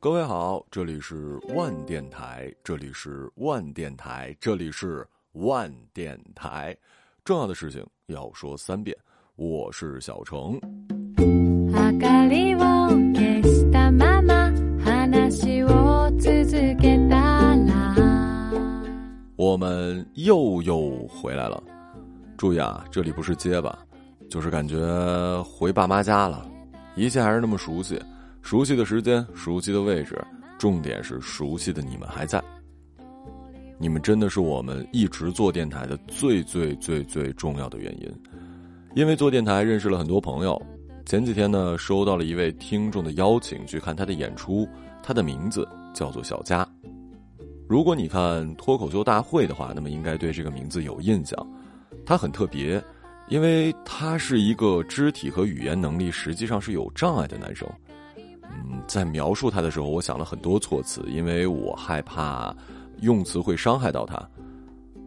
各位好，这里是万电台，这里是万电台，这里是万电台。重要的事情要说三遍，我是小程。我们又又回来了，注意啊，这里不是结巴，就是感觉回爸妈家了，一切还是那么熟悉，熟悉的时间，熟悉的位置，重点是熟悉的你们还在。你们真的是我们一直做电台的最最最最重要的原因，因为做电台认识了很多朋友。前几天呢，收到了一位听众的邀请去看他的演出，他的名字叫做小佳。如果你看脱口秀大会的话，那么应该对这个名字有印象。他很特别，因为他是一个肢体和语言能力实际上是有障碍的男生。嗯，在描述他的时候，我想了很多措辞，因为我害怕用词会伤害到他。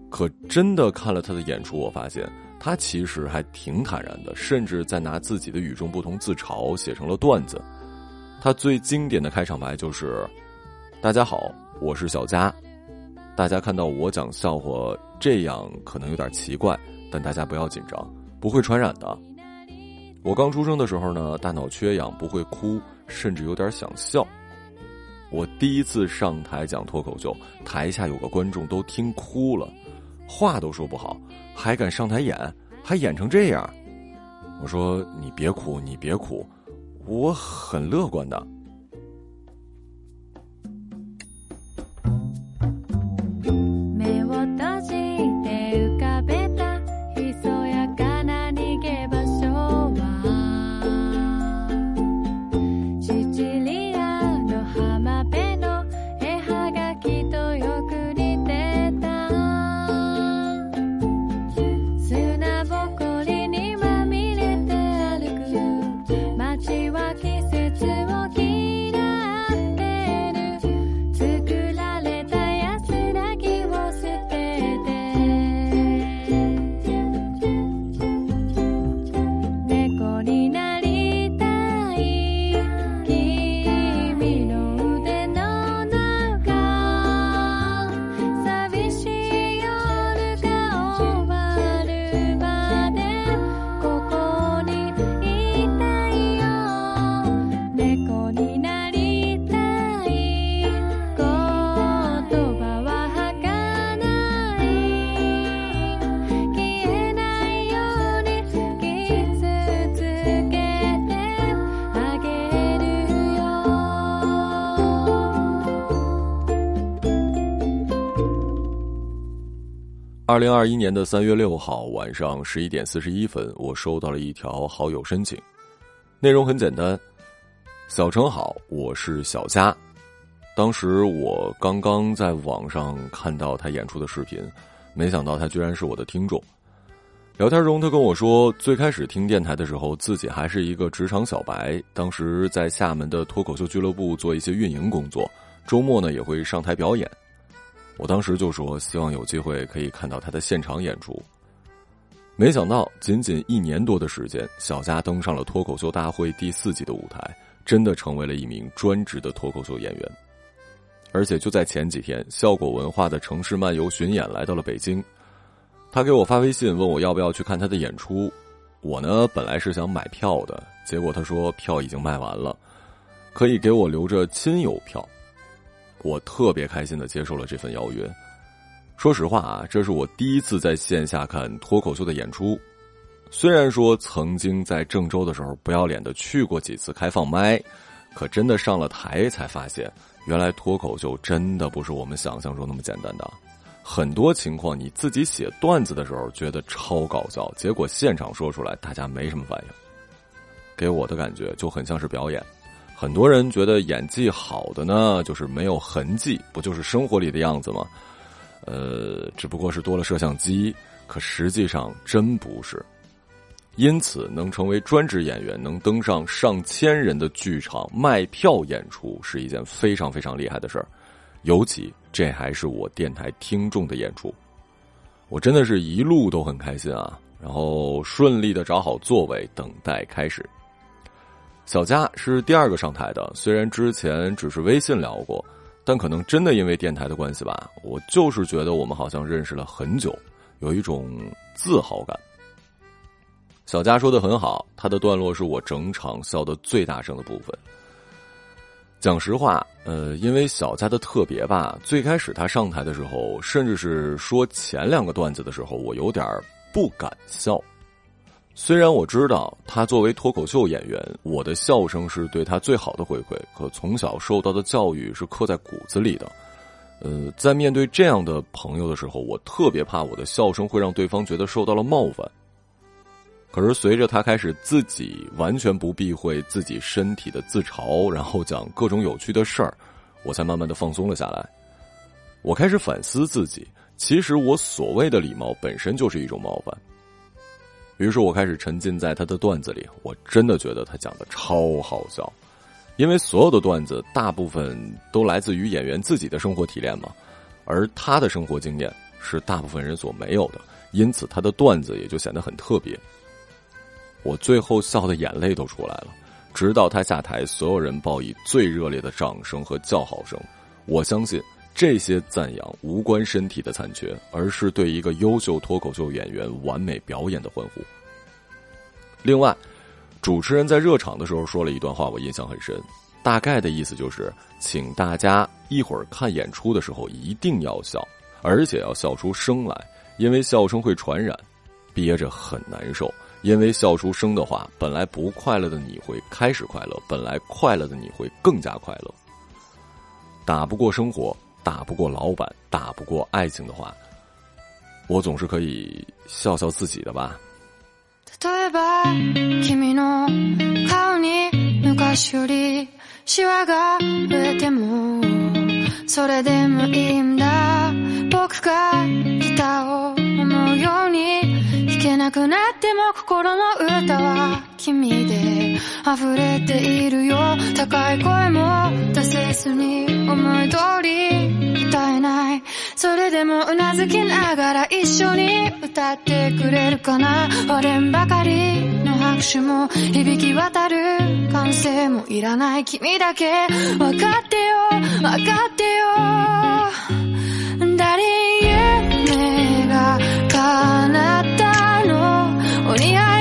可真的看了他的演出，我发现他其实还挺坦然的，甚至在拿自己的与众不同自嘲，写成了段子。他最经典的开场白就是：“大家好。”我是小佳，大家看到我讲笑话这样可能有点奇怪，但大家不要紧张，不会传染的。我刚出生的时候呢，大脑缺氧，不会哭，甚至有点想笑。我第一次上台讲脱口秀，台下有个观众都听哭了，话都说不好，还敢上台演，还演成这样。我说你别哭，你别哭，我很乐观的。二零二一年的三月六号晚上十一点四十一分，我收到了一条好友申请，内容很简单：小程好，我是小佳。当时我刚刚在网上看到他演出的视频，没想到他居然是我的听众。聊天中，他跟我说，最开始听电台的时候，自己还是一个职场小白，当时在厦门的脱口秀俱乐部做一些运营工作，周末呢也会上台表演。我当时就说，希望有机会可以看到他的现场演出。没想到，仅仅一年多的时间，小佳登上了脱口秀大会第四季的舞台，真的成为了一名专职的脱口秀演员。而且就在前几天，效果文化的城市漫游巡演来到了北京，他给我发微信问我要不要去看他的演出。我呢，本来是想买票的，结果他说票已经卖完了，可以给我留着亲友票。我特别开心的接受了这份邀约。说实话啊，这是我第一次在线下看脱口秀的演出。虽然说曾经在郑州的时候不要脸的去过几次开放麦，可真的上了台才发现，原来脱口秀真的不是我们想象中那么简单的。很多情况你自己写段子的时候觉得超搞笑，结果现场说出来大家没什么反应。给我的感觉就很像是表演。很多人觉得演技好的呢，就是没有痕迹，不就是生活里的样子吗？呃，只不过是多了摄像机，可实际上真不是。因此，能成为专职演员，能登上上千人的剧场卖票演出，是一件非常非常厉害的事儿。尤其这还是我电台听众的演出，我真的是一路都很开心啊！然后顺利的找好座位，等待开始。小佳是第二个上台的，虽然之前只是微信聊过，但可能真的因为电台的关系吧，我就是觉得我们好像认识了很久，有一种自豪感。小佳说的很好，他的段落是我整场笑的最大声的部分。讲实话，呃，因为小佳的特别吧，最开始他上台的时候，甚至是说前两个段子的时候，我有点不敢笑。虽然我知道他作为脱口秀演员，我的笑声是对他最好的回馈，可从小受到的教育是刻在骨子里的。呃，在面对这样的朋友的时候，我特别怕我的笑声会让对方觉得受到了冒犯。可是随着他开始自己完全不避讳自己身体的自嘲，然后讲各种有趣的事儿，我才慢慢的放松了下来。我开始反思自己，其实我所谓的礼貌本身就是一种冒犯。于是我开始沉浸在他的段子里，我真的觉得他讲的超好笑，因为所有的段子大部分都来自于演员自己的生活体验嘛，而他的生活经验是大部分人所没有的，因此他的段子也就显得很特别。我最后笑的眼泪都出来了，直到他下台，所有人报以最热烈的掌声和叫好声。我相信。这些赞扬无关身体的残缺，而是对一个优秀脱口秀演员完美表演的欢呼。另外，主持人在热场的时候说了一段话，我印象很深。大概的意思就是，请大家一会儿看演出的时候一定要笑，而且要笑出声来，因为笑声会传染。憋着很难受，因为笑出声的话，本来不快乐的你会开始快乐，本来快乐的你会更加快乐。打不过生活。打不过老板，打不过爱情的话，我总是可以笑笑自己的吧。例えば君の顔に昔よりシワが増えても それでもいいんだ。僕がギターを思うように弾けなくなっても心の歌は君で溢れているよ。高い声も出せずに思い通り歌えない。それでもうなずきながら一緒に歌ってくれるかな。割れんばかり。拍手も響き渡る歓声もいらない君だけ。分かってよ分かってよ。誰夢が叶ったの？お似合い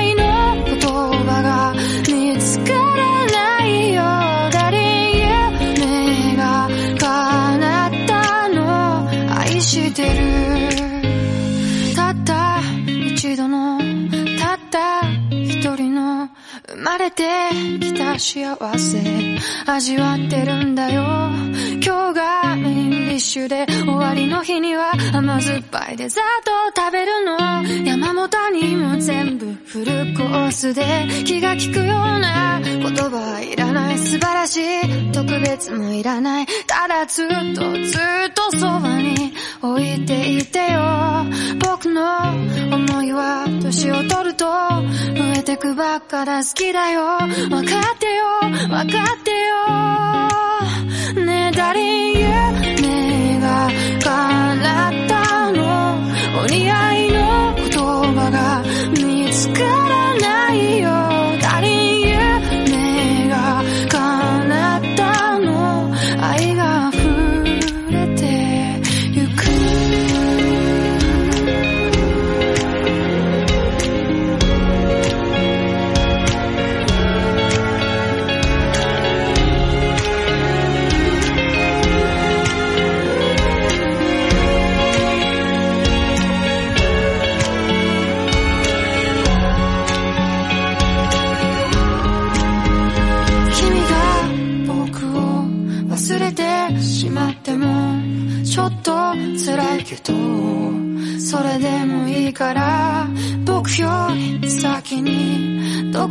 生まれてきた幸せ。味わってるんだよ。今日がメインディッシュで終わりの日には甘酸っぱいデザートを食べるの。山本にも全部フルコースで。気が利くような言葉はいら素晴らしい特別もいらない。ただずっとずっとそばに置いていてよ。僕の思いは年を取ると増えてくばっかだ。好きだよ。分かってよ。分かってよ。ねえ誰夢が叶ったの。お似合いの言葉が見つからないよ。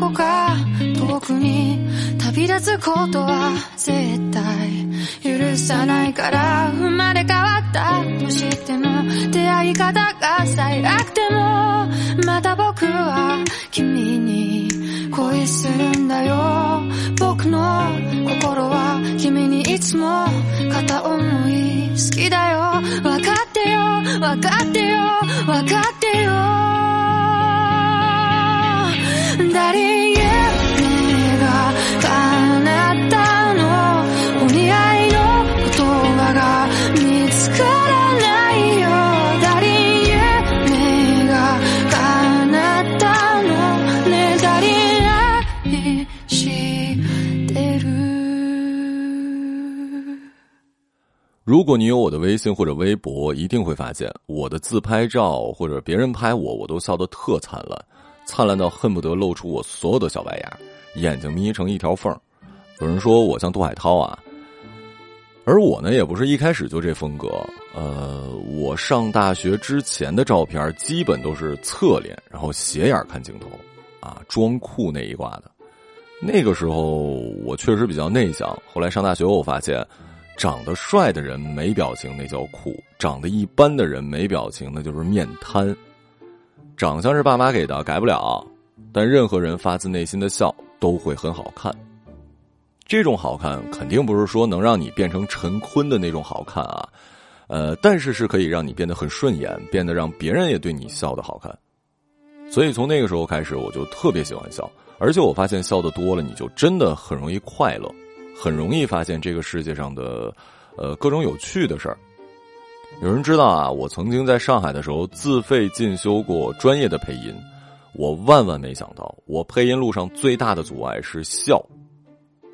こか。遠くに旅立つことは絶対許さないから生まれ変わった。としても出会い方が最悪でもまた僕は君に恋するんだよ。僕の心は君にいつも片思い好きだよ。分かってよ。分かってよ。分かってよ。如果你有我的微信或者微博，一定会发现我的自拍照或者别人拍我，我都笑得特灿烂。灿烂到恨不得露出我所有的小白牙，眼睛眯成一条缝有人说我像杜海涛啊，而我呢，也不是一开始就这风格。呃，我上大学之前的照片基本都是侧脸，然后斜眼看镜头，啊，装酷那一挂的。那个时候我确实比较内向。后来上大学，我发现。长得帅的人没表情，那叫酷；长得一般的人没表情，那就是面瘫。长相是爸妈给的，改不了。但任何人发自内心的笑都会很好看。这种好看肯定不是说能让你变成陈坤的那种好看啊，呃，但是是可以让你变得很顺眼，变得让别人也对你笑的好看。所以从那个时候开始，我就特别喜欢笑，而且我发现笑的多了，你就真的很容易快乐。很容易发现这个世界上的，呃，各种有趣的事儿。有人知道啊，我曾经在上海的时候自费进修过专业的配音。我万万没想到，我配音路上最大的阻碍是笑，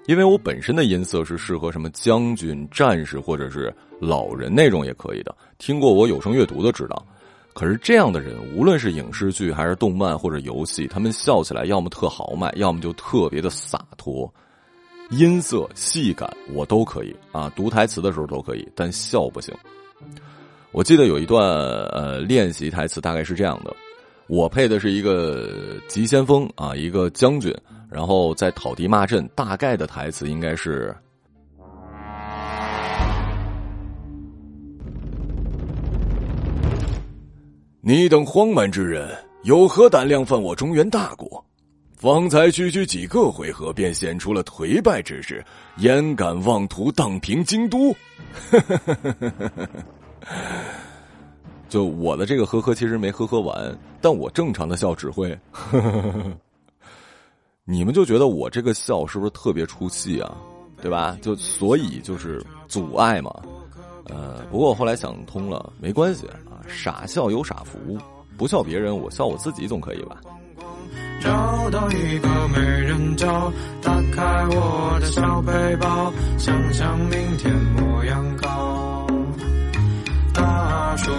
因为我本身的音色是适合什么将军、战士或者是老人那种也可以的。听过我有声阅读的知道，可是这样的人，无论是影视剧还是动漫或者游戏，他们笑起来要么特豪迈，要么就特别的洒脱。音色、戏感我都可以啊，读台词的时候都可以，但笑不行。我记得有一段呃练习台词，大概是这样的：我配的是一个急先锋啊，一个将军，然后在讨敌骂阵，大概的台词应该是：你等荒蛮之人，有何胆量犯我中原大国？方才区区几个回合，便显出了颓败之势，焉敢妄图荡平京都？就我的这个呵呵，其实没呵呵完，但我正常的笑只会呵呵呵，你们就觉得我这个笑是不是特别出戏啊？对吧？就所以就是阻碍嘛。呃，不过我后来想通了，没关系啊，傻笑有傻福，不笑别人，我笑我自己总可以吧。找到一个没人找，打开我的小背包，想象明天模样高。大树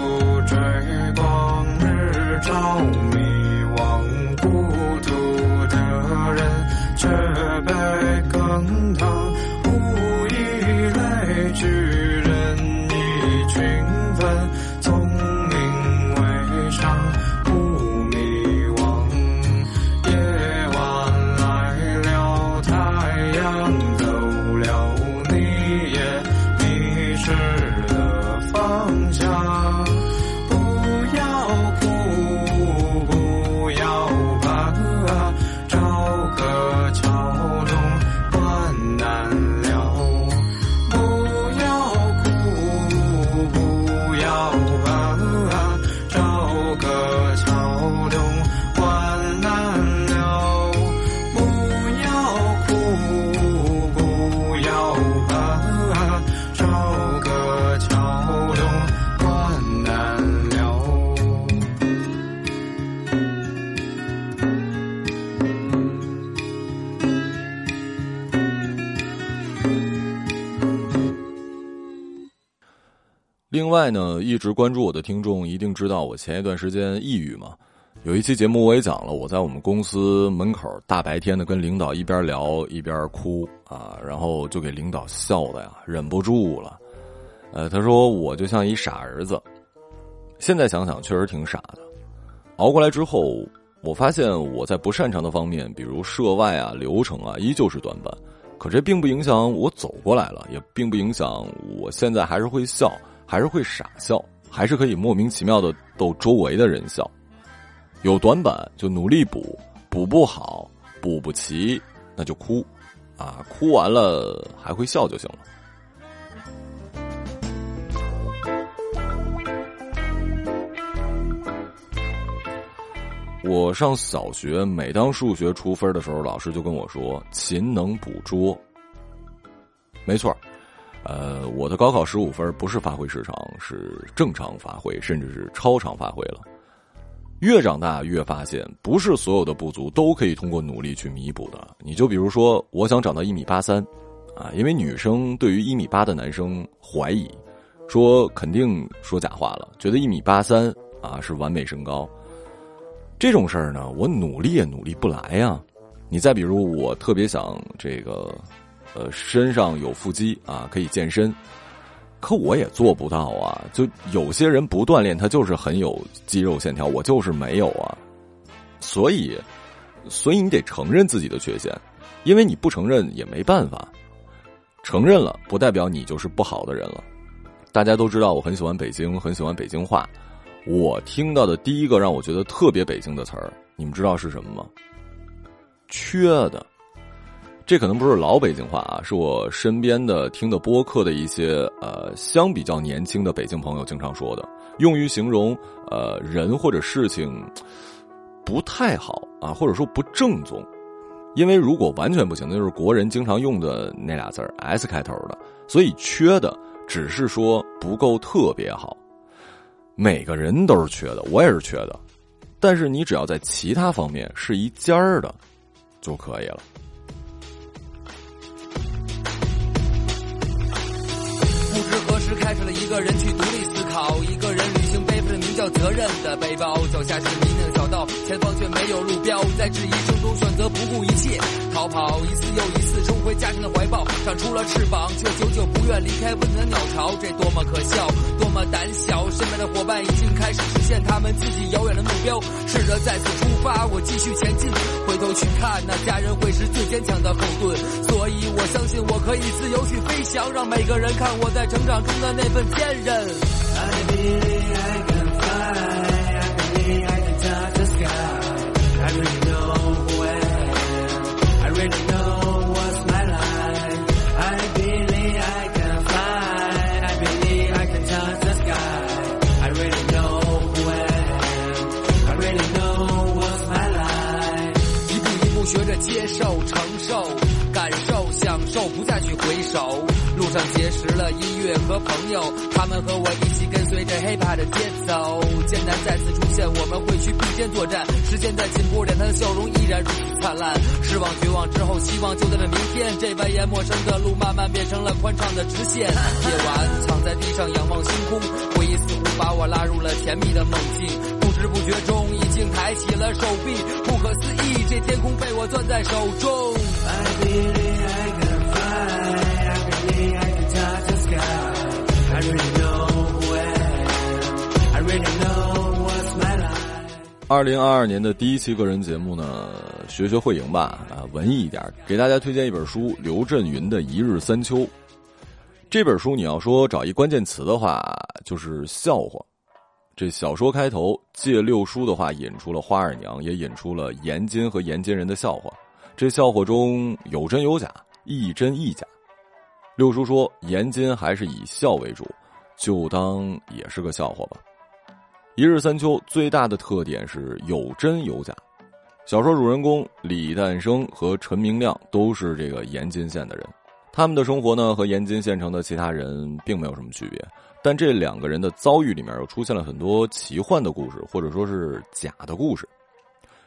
被更烫，无以类聚。另外呢，一直关注我的听众一定知道，我前一段时间抑郁嘛。有一期节目我也讲了，我在我们公司门口大白天的跟领导一边聊一边哭啊，然后就给领导笑的呀，忍不住了。呃，他说我就像一傻儿子。现在想想确实挺傻的。熬过来之后，我发现我在不擅长的方面，比如涉外啊、流程啊，依旧是短板。可这并不影响我走过来了，也并不影响我现在还是会笑。还是会傻笑，还是可以莫名其妙的逗周围的人笑。有短板就努力补，补不好，补不齐，那就哭，啊，哭完了还会笑就行了。我上小学，每当数学出分的时候，老师就跟我说：“勤能补拙。”没错。呃，我的高考十五分不是发挥失常，是正常发挥，甚至是超常发挥了。越长大越发现，不是所有的不足都可以通过努力去弥补的。你就比如说，我想长到一米八三，啊，因为女生对于一米八的男生怀疑，说肯定说假话了，觉得一米八三啊是完美身高。这种事儿呢，我努力也努力不来呀。你再比如，我特别想这个，呃，身上有腹肌啊，可以健身，可我也做不到啊。就有些人不锻炼，他就是很有肌肉线条，我就是没有啊。所以，所以你得承认自己的缺陷，因为你不承认也没办法。承认了，不代表你就是不好的人了。大家都知道，我很喜欢北京，很喜欢北京话。我听到的第一个让我觉得特别北京的词儿，你们知道是什么吗？缺的。这可能不是老北京话啊，是我身边的听的播客的一些呃，相比较年轻的北京朋友经常说的，用于形容呃人或者事情不太好啊，或者说不正宗。因为如果完全不行，那就是国人经常用的那俩字儿 S 开头的，所以缺的只是说不够特别好。每个人都是缺的，我也是缺的，但是你只要在其他方面是一尖儿的就可以了。不知何时开始了一个人去独立思考，一个人叫责任的背包，脚下是泥泞的小道，前方却没有路标，在质疑声中选择不顾一切逃跑，一次又一次冲回家庭的怀抱，长出了翅膀，却久久不愿离开温暖的鸟巢，这多么可笑，多么胆小！身边的伙伴已经开始实现他们自己遥远的目标，试着再次出发，我继续前进，回头去看，那家人会是最坚强的后盾，所以我相信我可以自由去飞翔，让每个人看我在成长中的那份坚韧。I believe I can 上结识了音乐和朋友，他们和我一起跟随着 hiphop 的节奏。艰难再次出现，我们会去并肩作战。时间在进步，脸上的笑容依然如此灿烂。失望、绝望之后，希望就在那明天。这蜿蜒陌生的路，慢慢变成了宽敞的直线。夜晚躺在地上仰望星空，回忆似乎把我拉入了甜蜜的梦境。不知不觉中，已经抬起了手臂，不可思议，这天空被我攥在手中。I believe 二零二二年的第一期个人节目呢，学学会赢吧，啊，文艺一点，给大家推荐一本书，刘震云的《一日三秋》。这本书你要说找一关键词的话，就是笑话。这小说开头借六叔的话引出了花二娘，也引出了严金和严金人的笑话。这笑话中有真有假，亦真亦假。六叔说严金还是以笑为主，就当也是个笑话吧。一日三秋最大的特点是有真有假。小说主人公李诞生和陈明亮都是这个延津县的人，他们的生活呢和延津县城的其他人并没有什么区别，但这两个人的遭遇里面又出现了很多奇幻的故事，或者说是假的故事。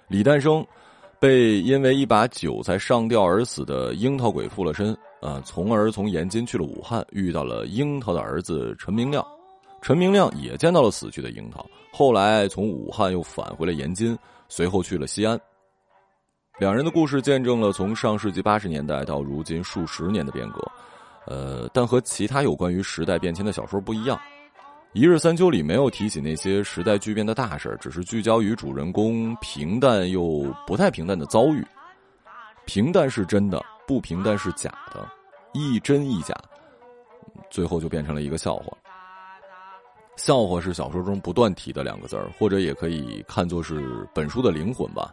李诞生被因为一把韭菜上吊而死的樱桃鬼附了身，啊，从而从延津去了武汉，遇到了樱桃的儿子陈明亮。陈明亮也见到了死去的樱桃，后来从武汉又返回了延津，随后去了西安。两人的故事见证了从上世纪八十年代到如今数十年的变革，呃，但和其他有关于时代变迁的小说不一样，《一日三秋》里没有提起那些时代巨变的大事，只是聚焦于主人公平淡又不太平淡的遭遇。平淡是真的，不平淡是假的，亦真亦假，最后就变成了一个笑话。笑话是小说中不断提的两个字儿，或者也可以看作是本书的灵魂吧。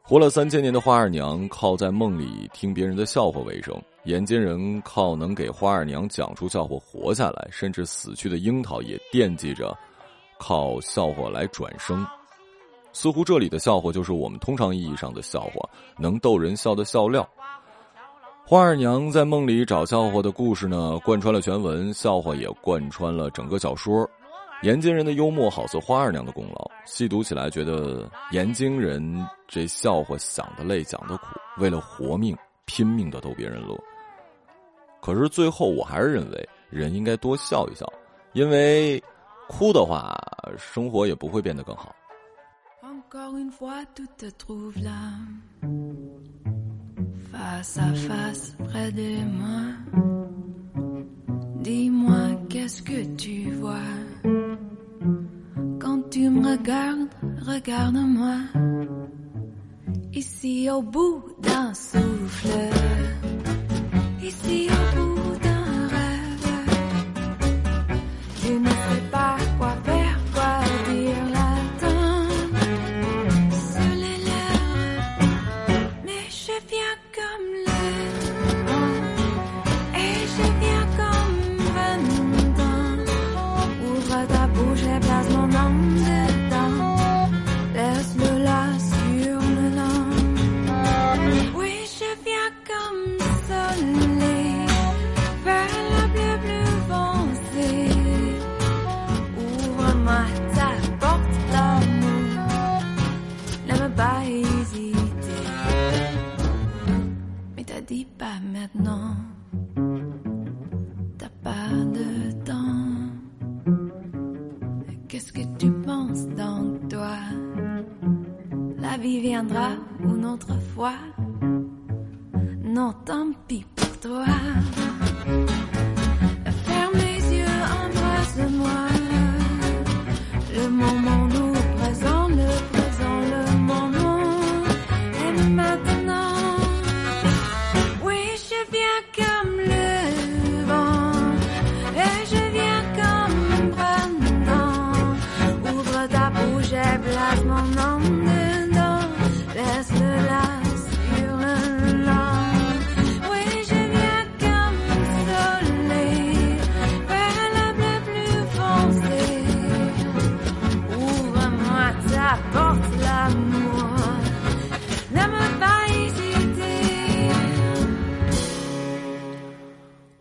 活了三千年的花二娘靠在梦里听别人的笑话为生，眼尖人靠能给花二娘讲出笑话活下来，甚至死去的樱桃也惦记着靠笑话来转生。似乎这里的笑话就是我们通常意义上的笑话，能逗人笑的笑料。花二娘在梦里找笑话的故事呢，贯穿了全文，笑话也贯穿了整个小说。延津人的幽默好似花二娘的功劳，细读起来觉得延津人这笑话想的累，讲的苦，为了活命拼命的逗别人乐。可是最后我还是认为人应该多笑一笑，因为哭的话，生活也不会变得更好。Encore une fois, tout te trouve là, face à face près de moi. Dis-moi, qu'est-ce que tu vois? Quand tu me regardes, regarde-moi. Ici au bout d'un souffle, ici au bout d'un rêve, maintenant. T'as pas de temps. Qu'est-ce que tu penses donc, toi? La vie viendra une autre fois.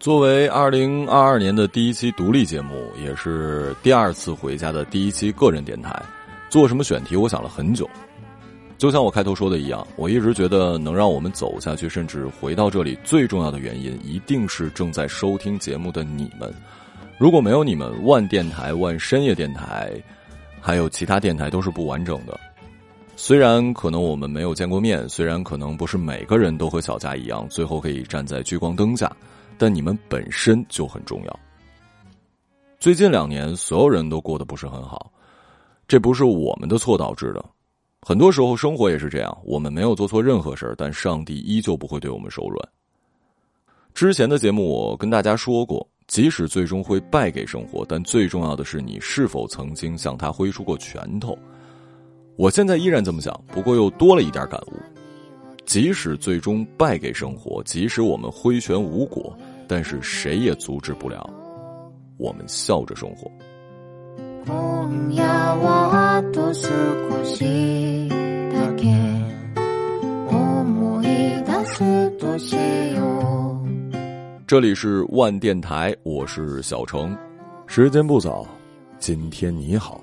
作为二零二二年的第一期独立节目，也是第二次回家的第一期个人电台，做什么选题，我想了很久。就像我开头说的一样，我一直觉得能让我们走下去，甚至回到这里，最重要的原因一定是正在收听节目的你们。如果没有你们，万电台、万深夜电台，还有其他电台都是不完整的。虽然可能我们没有见过面，虽然可能不是每个人都和小佳一样，最后可以站在聚光灯下，但你们本身就很重要。最近两年，所有人都过得不是很好，这不是我们的错导致的。很多时候，生活也是这样，我们没有做错任何事儿，但上帝依旧不会对我们手软。之前的节目我跟大家说过，即使最终会败给生活，但最重要的是你是否曾经向他挥出过拳头。我现在依然这么想，不过又多了一点感悟。即使最终败给生活，即使我们挥拳无果，但是谁也阻止不了我们笑着生活。 今夜はあと少しだけ思い出すとしよう这里是万电台，我是小程。时间不早，今天你好。